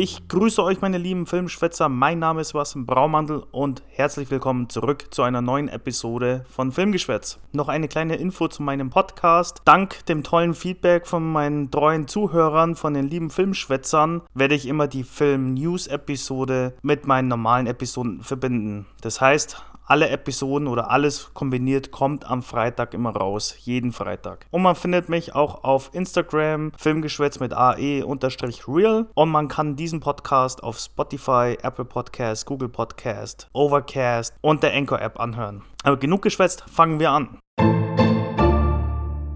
Ich grüße euch, meine lieben Filmschwätzer. Mein Name ist Sebastian Braumandel und herzlich willkommen zurück zu einer neuen Episode von Filmgeschwätz. Noch eine kleine Info zu meinem Podcast. Dank dem tollen Feedback von meinen treuen Zuhörern, von den lieben Filmschwätzern, werde ich immer die Film-News-Episode mit meinen normalen Episoden verbinden. Das heißt, alle Episoden oder alles kombiniert kommt am Freitag immer raus. Jeden Freitag. Und man findet mich auch auf Instagram, Filmgeschwätz mit AE-Real. Und man kann diesen Podcast auf Spotify, Apple Podcast, Google Podcast, Overcast und der Anchor App anhören. Aber genug geschwätzt, fangen wir an.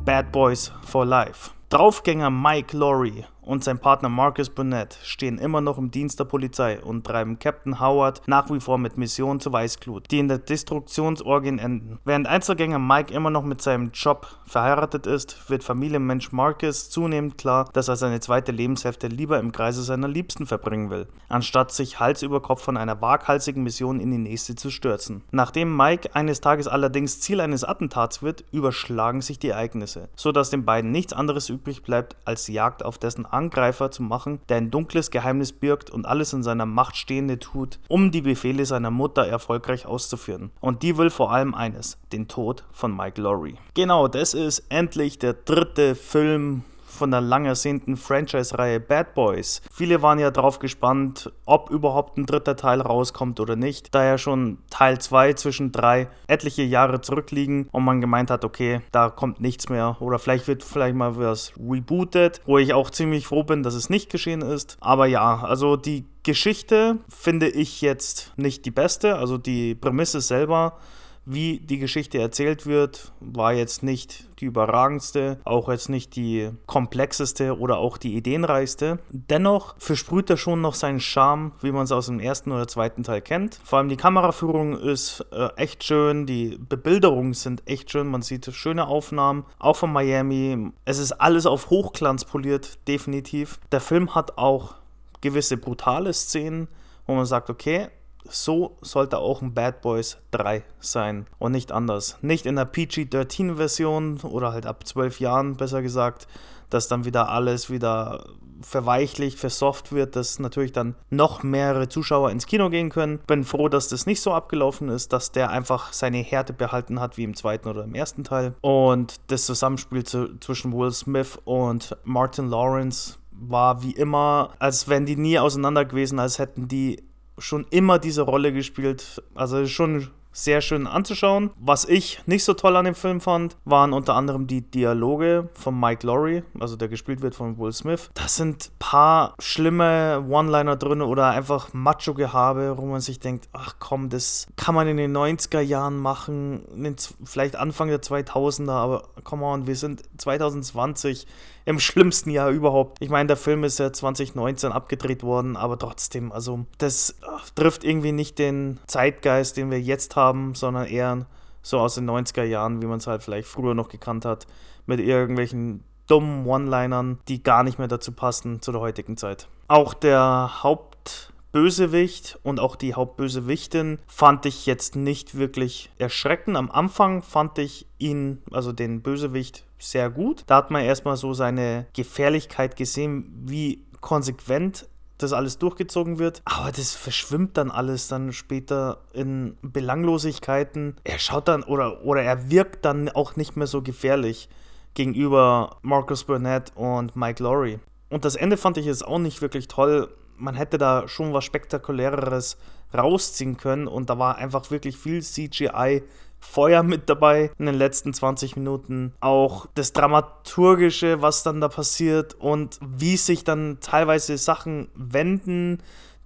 Bad Boys for Life. Draufgänger Mike Laurie und sein Partner Marcus Burnett stehen immer noch im Dienst der Polizei und treiben Captain Howard nach wie vor mit Missionen zur Weißglut, die in der Destruktionsorgien enden. Während Einzelgänger Mike immer noch mit seinem Job verheiratet ist, wird Familienmensch Marcus zunehmend klar, dass er seine zweite Lebenshälfte lieber im Kreise seiner Liebsten verbringen will, anstatt sich Hals über Kopf von einer waghalsigen Mission in die nächste zu stürzen. Nachdem Mike eines Tages allerdings Ziel eines Attentats wird, überschlagen sich die Ereignisse, sodass den beiden nichts anderes übrig bleibt als Jagd auf dessen Angreifer zu machen, der ein dunkles Geheimnis birgt und alles in seiner Macht Stehende tut, um die Befehle seiner Mutter erfolgreich auszuführen. Und die will vor allem eines, den Tod von Mike Laurie. Genau, das ist endlich der dritte Film von der lang ersehnten Franchise-Reihe Bad Boys. Viele waren ja drauf gespannt, ob überhaupt ein dritter Teil rauskommt oder nicht, da ja schon Teil 2 zwischen drei etliche Jahre zurückliegen und man gemeint hat, okay, da kommt nichts mehr oder vielleicht wird vielleicht mal was rebootet, wo ich auch ziemlich froh bin, dass es nicht geschehen ist. Aber ja, also die Geschichte finde ich jetzt nicht die beste, also die Prämisse selber wie die Geschichte erzählt wird, war jetzt nicht die überragendste, auch jetzt nicht die komplexeste oder auch die ideenreichste. Dennoch versprüht er schon noch seinen Charme, wie man es aus dem ersten oder zweiten Teil kennt. Vor allem die Kameraführung ist äh, echt schön, die Bebilderungen sind echt schön, man sieht schöne Aufnahmen, auch von Miami. Es ist alles auf Hochglanz poliert, definitiv. Der Film hat auch gewisse brutale Szenen, wo man sagt, okay, so sollte auch ein Bad Boys 3 sein und nicht anders. Nicht in der PG-13-Version oder halt ab 12 Jahren, besser gesagt, dass dann wieder alles wieder verweichlicht, versoft wird, dass natürlich dann noch mehrere Zuschauer ins Kino gehen können. Bin froh, dass das nicht so abgelaufen ist, dass der einfach seine Härte behalten hat wie im zweiten oder im ersten Teil. Und das Zusammenspiel zu, zwischen Will Smith und Martin Lawrence war wie immer, als wären die nie auseinander gewesen, als hätten die schon immer diese Rolle gespielt. Also schon sehr schön anzuschauen. Was ich nicht so toll an dem Film fand, waren unter anderem die Dialoge von Mike Laurie, also der gespielt wird von Will Smith. Da sind paar schlimme One-Liner drin oder einfach Macho-Gehabe, wo man sich denkt, ach komm, das kann man in den 90er Jahren machen, vielleicht Anfang der 2000er, aber come on, wir sind 2020 im schlimmsten Jahr überhaupt. Ich meine, der Film ist ja 2019 abgedreht worden, aber trotzdem, also das trifft irgendwie nicht den Zeitgeist, den wir jetzt haben, sondern eher so aus den 90er Jahren, wie man es halt vielleicht früher noch gekannt hat, mit irgendwelchen dummen One-Linern, die gar nicht mehr dazu passen zu der heutigen Zeit. Auch der Hauptbösewicht und auch die Hauptbösewichtin fand ich jetzt nicht wirklich erschreckend. Am Anfang fand ich ihn, also den Bösewicht, sehr gut. Da hat man erstmal so seine Gefährlichkeit gesehen, wie konsequent das alles durchgezogen wird. Aber das verschwimmt dann alles dann später in Belanglosigkeiten. Er schaut dann oder, oder er wirkt dann auch nicht mehr so gefährlich gegenüber Marcus Burnett und Mike Laurie. Und das Ende fand ich jetzt auch nicht wirklich toll. Man hätte da schon was Spektakuläreres rausziehen können und da war einfach wirklich viel CGI Feuer mit dabei in den letzten 20 Minuten. Auch das Dramaturgische, was dann da passiert und wie sich dann teilweise Sachen wenden,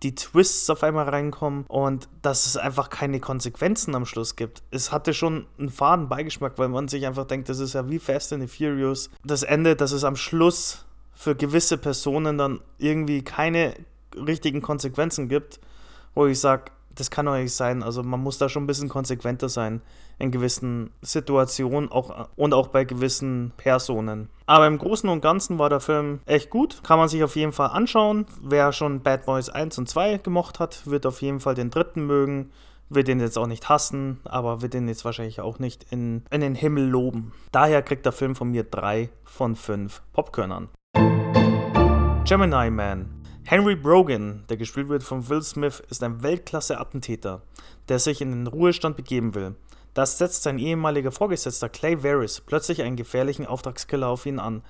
die Twists auf einmal reinkommen und dass es einfach keine Konsequenzen am Schluss gibt. Es hatte schon einen faden Beigeschmack, weil man sich einfach denkt, das ist ja wie Fast and the Furious. Das Ende, dass es am Schluss für gewisse Personen dann irgendwie keine richtigen Konsequenzen gibt, wo ich sage, das kann doch nicht sein. Also man muss da schon ein bisschen konsequenter sein in gewissen Situationen auch, und auch bei gewissen Personen. Aber im Großen und Ganzen war der Film echt gut. Kann man sich auf jeden Fall anschauen. Wer schon Bad Boys 1 und 2 gemocht hat, wird auf jeden Fall den dritten mögen. Wird den jetzt auch nicht hassen, aber wird den jetzt wahrscheinlich auch nicht in, in den Himmel loben. Daher kriegt der Film von mir 3 von 5 Popkörnern. Gemini Man Henry Brogan, der gespielt wird von Will Smith, ist ein Weltklasse-Attentäter, der sich in den Ruhestand begeben will. Das setzt sein ehemaliger Vorgesetzter Clay Varys plötzlich einen gefährlichen Auftragskiller auf ihn an,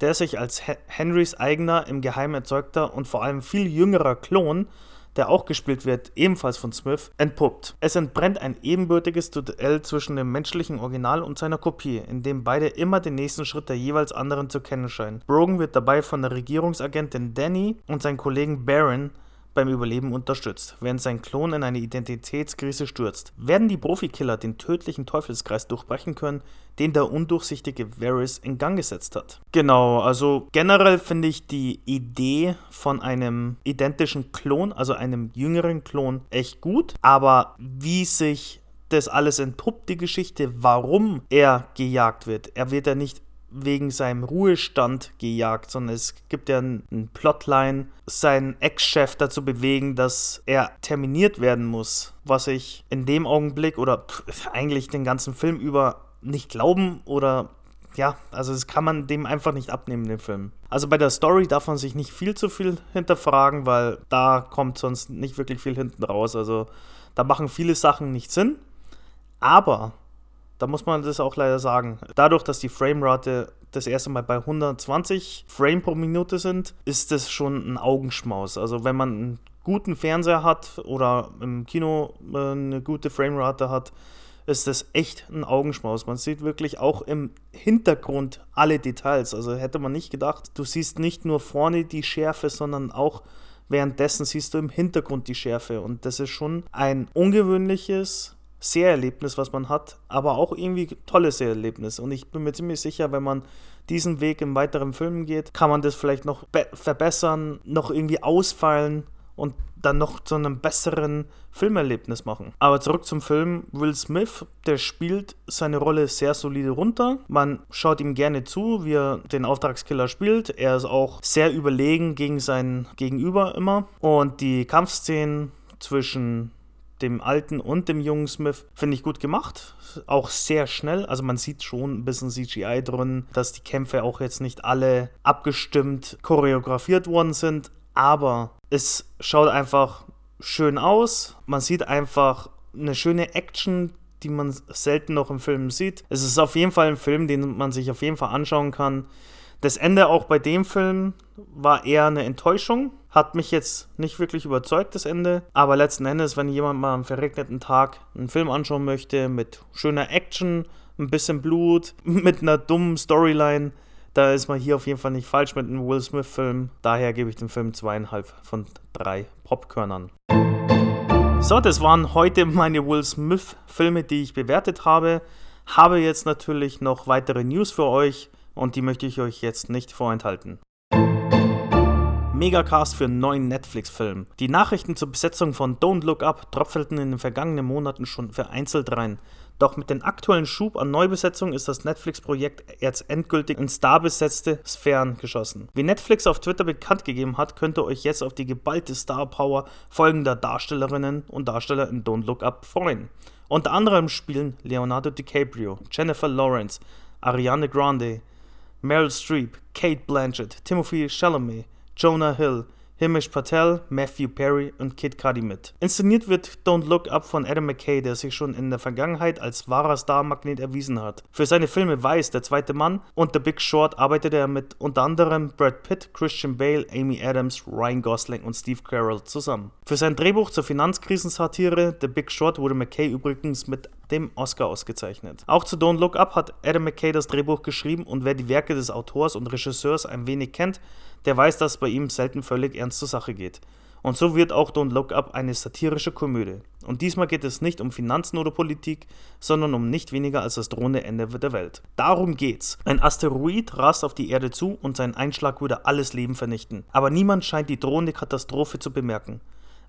der sich als Henrys eigener, im Geheimen erzeugter und vor allem viel jüngerer Klon der auch gespielt wird, ebenfalls von Smith, entpuppt. Es entbrennt ein ebenbürtiges Duell zwischen dem menschlichen Original und seiner Kopie, in dem beide immer den nächsten Schritt der jeweils anderen zu kennen scheinen. Brogan wird dabei von der Regierungsagentin Danny und seinem Kollegen Baron beim Überleben unterstützt, während sein Klon in eine Identitätskrise stürzt. Werden die Profikiller den tödlichen Teufelskreis durchbrechen können, den der undurchsichtige Varys in Gang gesetzt hat? Genau, also generell finde ich die Idee von einem identischen Klon, also einem jüngeren Klon, echt gut, aber wie sich das alles entpuppt, die Geschichte, warum er gejagt wird. Er wird ja nicht wegen seinem Ruhestand gejagt, sondern es gibt ja einen Plotline, seinen Ex-Chef dazu bewegen, dass er terminiert werden muss, was ich in dem Augenblick oder eigentlich den ganzen Film über nicht glauben oder ja, also das kann man dem einfach nicht abnehmen, den Film. Also bei der Story darf man sich nicht viel zu viel hinterfragen, weil da kommt sonst nicht wirklich viel hinten raus. Also da machen viele Sachen nicht Sinn. Aber da muss man das auch leider sagen. Dadurch, dass die Framerate das erste Mal bei 120 Frame pro Minute sind, ist das schon ein Augenschmaus. Also wenn man einen guten Fernseher hat oder im Kino äh, eine gute Framerate hat, ist das echt ein Augenschmaus. Man sieht wirklich auch im Hintergrund alle Details. Also hätte man nicht gedacht, du siehst nicht nur vorne die Schärfe, sondern auch währenddessen siehst du im Hintergrund die Schärfe. Und das ist schon ein ungewöhnliches Seherlebnis, was man hat, aber auch irgendwie tolles Seherlebnis. Und ich bin mir ziemlich sicher, wenn man diesen Weg in weiteren Filmen geht, kann man das vielleicht noch verbessern, noch irgendwie ausfallen und dann noch zu einem besseren Filmerlebnis machen. Aber zurück zum Film. Will Smith, der spielt seine Rolle sehr solide runter. Man schaut ihm gerne zu, wie er den Auftragskiller spielt. Er ist auch sehr überlegen gegen sein Gegenüber immer. Und die Kampfszenen zwischen dem alten und dem jungen Smith, finde ich gut gemacht. Auch sehr schnell. Also man sieht schon ein bisschen CGI drin, dass die Kämpfe auch jetzt nicht alle abgestimmt choreografiert worden sind. Aber es schaut einfach schön aus. Man sieht einfach eine schöne Action, die man selten noch im Film sieht. Es ist auf jeden Fall ein Film, den man sich auf jeden Fall anschauen kann. Das Ende auch bei dem Film war eher eine Enttäuschung. Hat mich jetzt nicht wirklich überzeugt, das Ende. Aber letzten Endes, wenn jemand mal am verregneten Tag einen Film anschauen möchte mit schöner Action, ein bisschen Blut, mit einer dummen Storyline, da ist man hier auf jeden Fall nicht falsch mit einem Will Smith-Film. Daher gebe ich dem Film zweieinhalb von drei Popkörnern. So, das waren heute meine Will Smith-Filme, die ich bewertet habe. Habe jetzt natürlich noch weitere News für euch und die möchte ich euch jetzt nicht vorenthalten. Megacast für einen neuen Netflix-Film. Die Nachrichten zur Besetzung von Don't Look Up tröpfelten in den vergangenen Monaten schon vereinzelt rein. Doch mit dem aktuellen Schub an Neubesetzung ist das Netflix-Projekt jetzt endgültig in starbesetzte Sphären geschossen. Wie Netflix auf Twitter bekannt gegeben hat, könnt ihr euch jetzt auf die geballte Star-Power folgender Darstellerinnen und Darsteller in Don't Look Up freuen. Unter anderem spielen Leonardo DiCaprio, Jennifer Lawrence, Ariane Grande, Meryl Streep, Kate Blanchett, Timothy Chalamet, Jonah Hill, Himish Patel, Matthew Perry und Kid Cudi mit. Inszeniert wird Don't Look Up von Adam McKay, der sich schon in der Vergangenheit als wahrer Star-Magnet erwiesen hat. Für seine Filme Weiß, Der zweite Mann und The Big Short arbeitete er mit unter anderem Brad Pitt, Christian Bale, Amy Adams, Ryan Gosling und Steve Carell zusammen. Für sein Drehbuch zur Finanzkrisensatire The Big Short wurde McKay übrigens mit dem Oscar ausgezeichnet. Auch zu Don't Look Up hat Adam McKay das Drehbuch geschrieben und wer die Werke des Autors und Regisseurs ein wenig kennt, der weiß, dass es bei ihm selten völlig ernst zur Sache geht. Und so wird auch Don't Look Up eine satirische Komödie. Und diesmal geht es nicht um Finanzen oder Politik, sondern um nicht weniger als das drohende Ende der Welt. Darum geht's. Ein Asteroid rast auf die Erde zu und sein Einschlag würde alles Leben vernichten. Aber niemand scheint die drohende Katastrophe zu bemerken.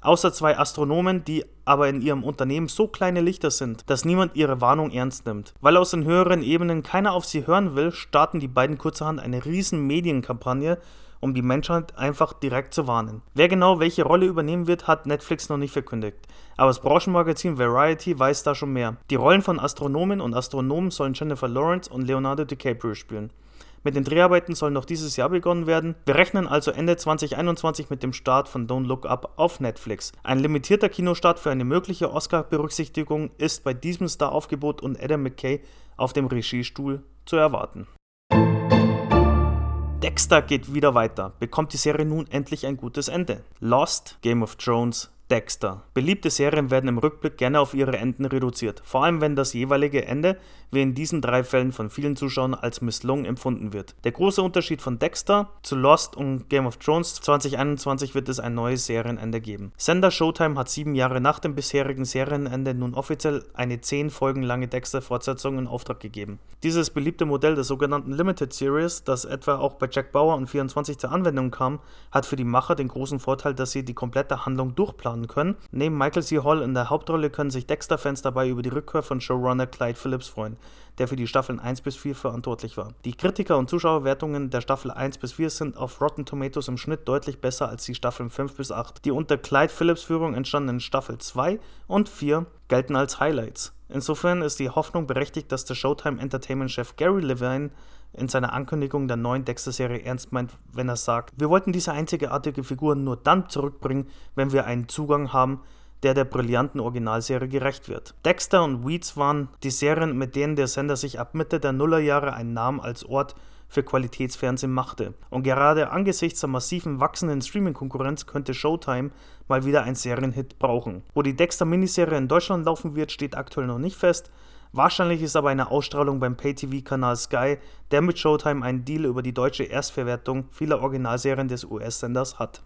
Außer zwei Astronomen, die aber in ihrem Unternehmen so kleine Lichter sind, dass niemand ihre Warnung ernst nimmt. Weil aus den höheren Ebenen keiner auf sie hören will, starten die beiden kurzerhand eine riesen Medienkampagne, um die Menschheit einfach direkt zu warnen. Wer genau welche Rolle übernehmen wird, hat Netflix noch nicht verkündigt. Aber das Branchenmagazin Variety weiß da schon mehr. Die Rollen von Astronomen und Astronomen sollen Jennifer Lawrence und Leonardo DiCaprio spielen. Mit den Dreharbeiten soll noch dieses Jahr begonnen werden. Wir rechnen also Ende 2021 mit dem Start von Don't Look Up auf Netflix. Ein limitierter Kinostart für eine mögliche Oscar-Berücksichtigung ist bei diesem Star-Aufgebot und Adam McKay auf dem Regiestuhl zu erwarten. Dexter geht wieder weiter, bekommt die Serie nun endlich ein gutes Ende. Lost, Game of Thrones, Dexter. Beliebte Serien werden im Rückblick gerne auf ihre Enden reduziert, vor allem wenn das jeweilige Ende, wie in diesen drei Fällen von vielen Zuschauern, als misslungen empfunden wird. Der große Unterschied von Dexter zu Lost und Game of Thrones 2021 wird es ein neues Serienende geben. Sender Showtime hat sieben Jahre nach dem bisherigen Serienende nun offiziell eine zehn Folgen lange Dexter-Fortsetzung in Auftrag gegeben. Dieses beliebte Modell der sogenannten Limited Series, das etwa auch bei Jack Bauer und 24 zur Anwendung kam, hat für die Macher den großen Vorteil, dass sie die komplette Handlung durchplanen planen können. Neben Michael C. Hall in der Hauptrolle können sich Dexter-Fans dabei über die Rückkehr von Showrunner Clyde Phillips freuen, der für die Staffeln 1 bis 4 verantwortlich war. Die Kritiker- und Zuschauerwertungen der Staffel 1 bis 4 sind auf Rotten Tomatoes im Schnitt deutlich besser als die Staffeln 5 bis 8. Die unter Clyde Phillips Führung entstandenen Staffel 2 und 4 gelten als Highlights. Insofern ist die Hoffnung berechtigt, dass der Showtime Entertainment-Chef Gary Levine in seiner Ankündigung der neuen Dexter-Serie ernst meint, wenn er sagt, wir wollten diese einzigartige Figur nur dann zurückbringen, wenn wir einen Zugang haben, der der brillanten Originalserie gerecht wird. Dexter und Weeds waren die Serien, mit denen der Sender sich ab Mitte der Nullerjahre einen Namen als Ort für Qualitätsfernsehen machte. Und gerade angesichts der massiven wachsenden Streaming-Konkurrenz könnte Showtime mal wieder ein Serienhit brauchen. Wo die Dexter-Miniserie in Deutschland laufen wird, steht aktuell noch nicht fest. Wahrscheinlich ist aber eine Ausstrahlung beim Pay-TV-Kanal Sky, der mit Showtime einen Deal über die deutsche Erstverwertung vieler Originalserien des US-Senders hat.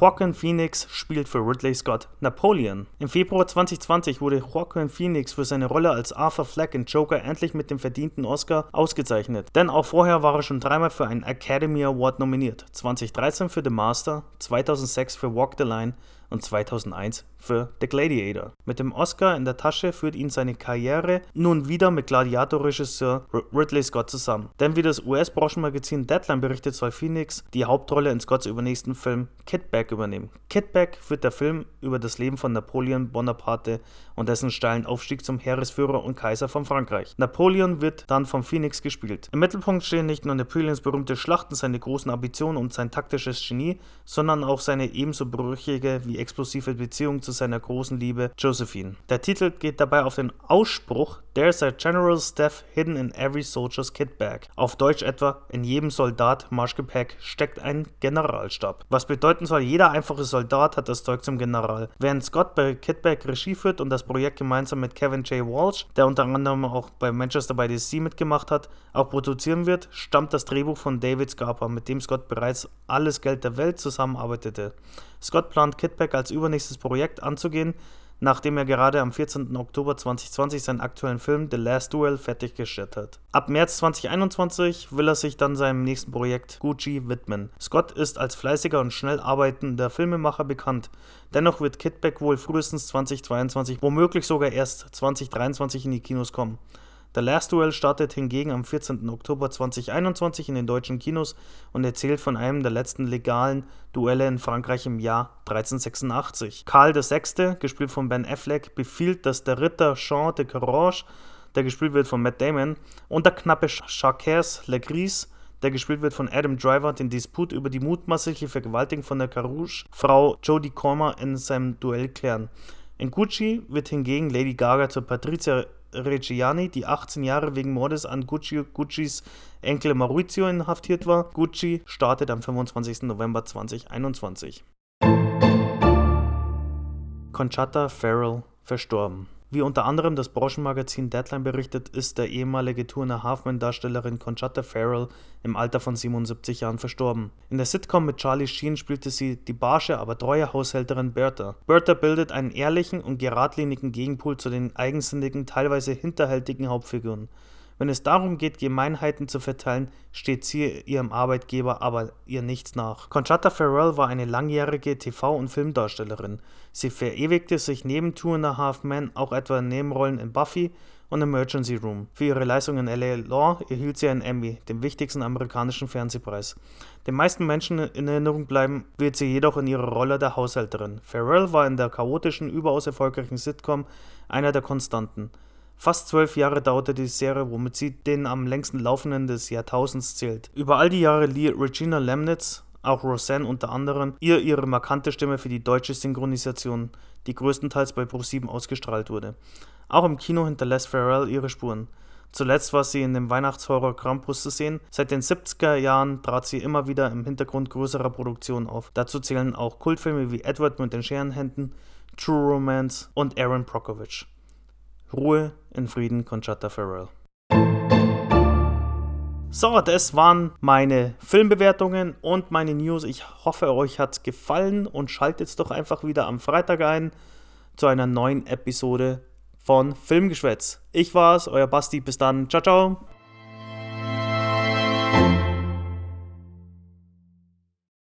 Joaquin Phoenix spielt für Ridley Scott Napoleon. Im Februar 2020 wurde Joaquin Phoenix für seine Rolle als Arthur Fleck in Joker endlich mit dem verdienten Oscar ausgezeichnet. Denn auch vorher war er schon dreimal für einen Academy Award nominiert. 2013 für The Master, 2006 für Walk the Line und 2001 für The Gladiator. Mit dem Oscar in der Tasche führt ihn seine Karriere nun wieder mit Gladiator-Regisseur Ridley Scott zusammen. Denn wie das US-Branchenmagazin Deadline berichtet, soll Phoenix die Hauptrolle in Scotts übernächsten Film Kidback übernehmen. Kidback wird der Film über das Leben von Napoleon Bonaparte und dessen steilen Aufstieg zum Heeresführer und Kaiser von Frankreich. Napoleon wird dann von Phoenix gespielt. Im Mittelpunkt stehen nicht nur Napoleons berühmte Schlachten, seine großen Ambitionen und sein taktisches Genie, sondern auch seine ebenso brüchige wie explosive Beziehung zu seiner großen Liebe Josephine. Der Titel geht dabei auf den Ausspruch There's a general staff hidden in every soldier's kit bag. Auf Deutsch etwa, in jedem Soldat Marschgepäck steckt ein Generalstab. Was bedeuten soll, jeder einfache Soldat hat das Zeug zum General. Während Scott bei Kitback Regie führt und das Projekt gemeinsam mit Kevin J. Walsh, der unter anderem auch bei Manchester by the Sea mitgemacht hat, auch produzieren wird, stammt das Drehbuch von David Scarpa, mit dem Scott bereits alles Geld der Welt zusammenarbeitete. Scott plant Kitback als übernächstes Projekt anzugehen, nachdem er gerade am 14. Oktober 2020 seinen aktuellen Film The Last Duel fertiggestellt hat. Ab März 2021 will er sich dann seinem nächsten Projekt Gucci widmen. Scott ist als fleißiger und schnell arbeitender Filmemacher bekannt. Dennoch wird Kitback wohl frühestens 2022, womöglich sogar erst 2023 in die Kinos kommen. The Last Duel startet hingegen am 14. Oktober 2021 in den deutschen Kinos und erzählt von einem der letzten legalen Duelle in Frankreich im Jahr 1386. Karl VI., gespielt von Ben Affleck, befiehlt, dass der Ritter Jean de Carouge, der gespielt wird von Matt Damon, und der knappe Charcers Legris, der gespielt wird von Adam Driver, den Disput über die mutmaßliche Vergewaltigung von der Carouge-Frau Jodie Comer in seinem Duell klären. In Gucci wird hingegen Lady Gaga zur Patrizia Reggiani, die 18 Jahre wegen Mordes an Gucci, Guccis Enkel Maurizio inhaftiert war. Gucci startet am 25. November 2021. Conchata Farrell verstorben. Wie unter anderem das Branchenmagazin Deadline berichtet, ist der ehemalige Turner Halfman-Darstellerin Conchata Farrell im Alter von 77 Jahren verstorben. In der Sitcom mit Charlie Sheen spielte sie die barsche, aber treue Haushälterin Bertha. Bertha bildet einen ehrlichen und geradlinigen Gegenpol zu den eigensinnigen, teilweise hinterhältigen Hauptfiguren. Wenn es darum geht, Gemeinheiten zu verteilen, steht sie ihrem Arbeitgeber aber ihr nichts nach. Conchata Farrell war eine langjährige TV- und Filmdarstellerin. Sie verewigte sich neben Two and a Half Men auch etwa in Nebenrollen in Buffy und Emergency Room. Für ihre Leistung in LA Law erhielt sie einen Emmy, den wichtigsten amerikanischen Fernsehpreis. Den meisten Menschen in Erinnerung bleiben wird sie jedoch in ihrer Rolle der Haushälterin. Farrell war in der chaotischen, überaus erfolgreichen Sitcom einer der Konstanten. Fast zwölf Jahre dauerte die Serie, womit sie den am längsten laufenden des Jahrtausends zählt. Über all die Jahre lieh Regina Lemnitz, auch Roseanne unter anderem, ihr ihre markante Stimme für die deutsche Synchronisation, die größtenteils bei Pro7 ausgestrahlt wurde. Auch im Kino hinterlässt Farrell ihre Spuren. Zuletzt war sie in dem Weihnachtshorror Krampus zu sehen. Seit den 70er Jahren trat sie immer wieder im Hintergrund größerer Produktionen auf. Dazu zählen auch Kultfilme wie Edward mit den Scherenhänden, True Romance und Aaron Brockovich. Ruhe in Frieden, Conchata Farrell. So, das waren meine Filmbewertungen und meine News. Ich hoffe, euch hat es gefallen und schaltet doch einfach wieder am Freitag ein zu einer neuen Episode von Filmgeschwätz. Ich war's, euer Basti. Bis dann. Ciao, ciao.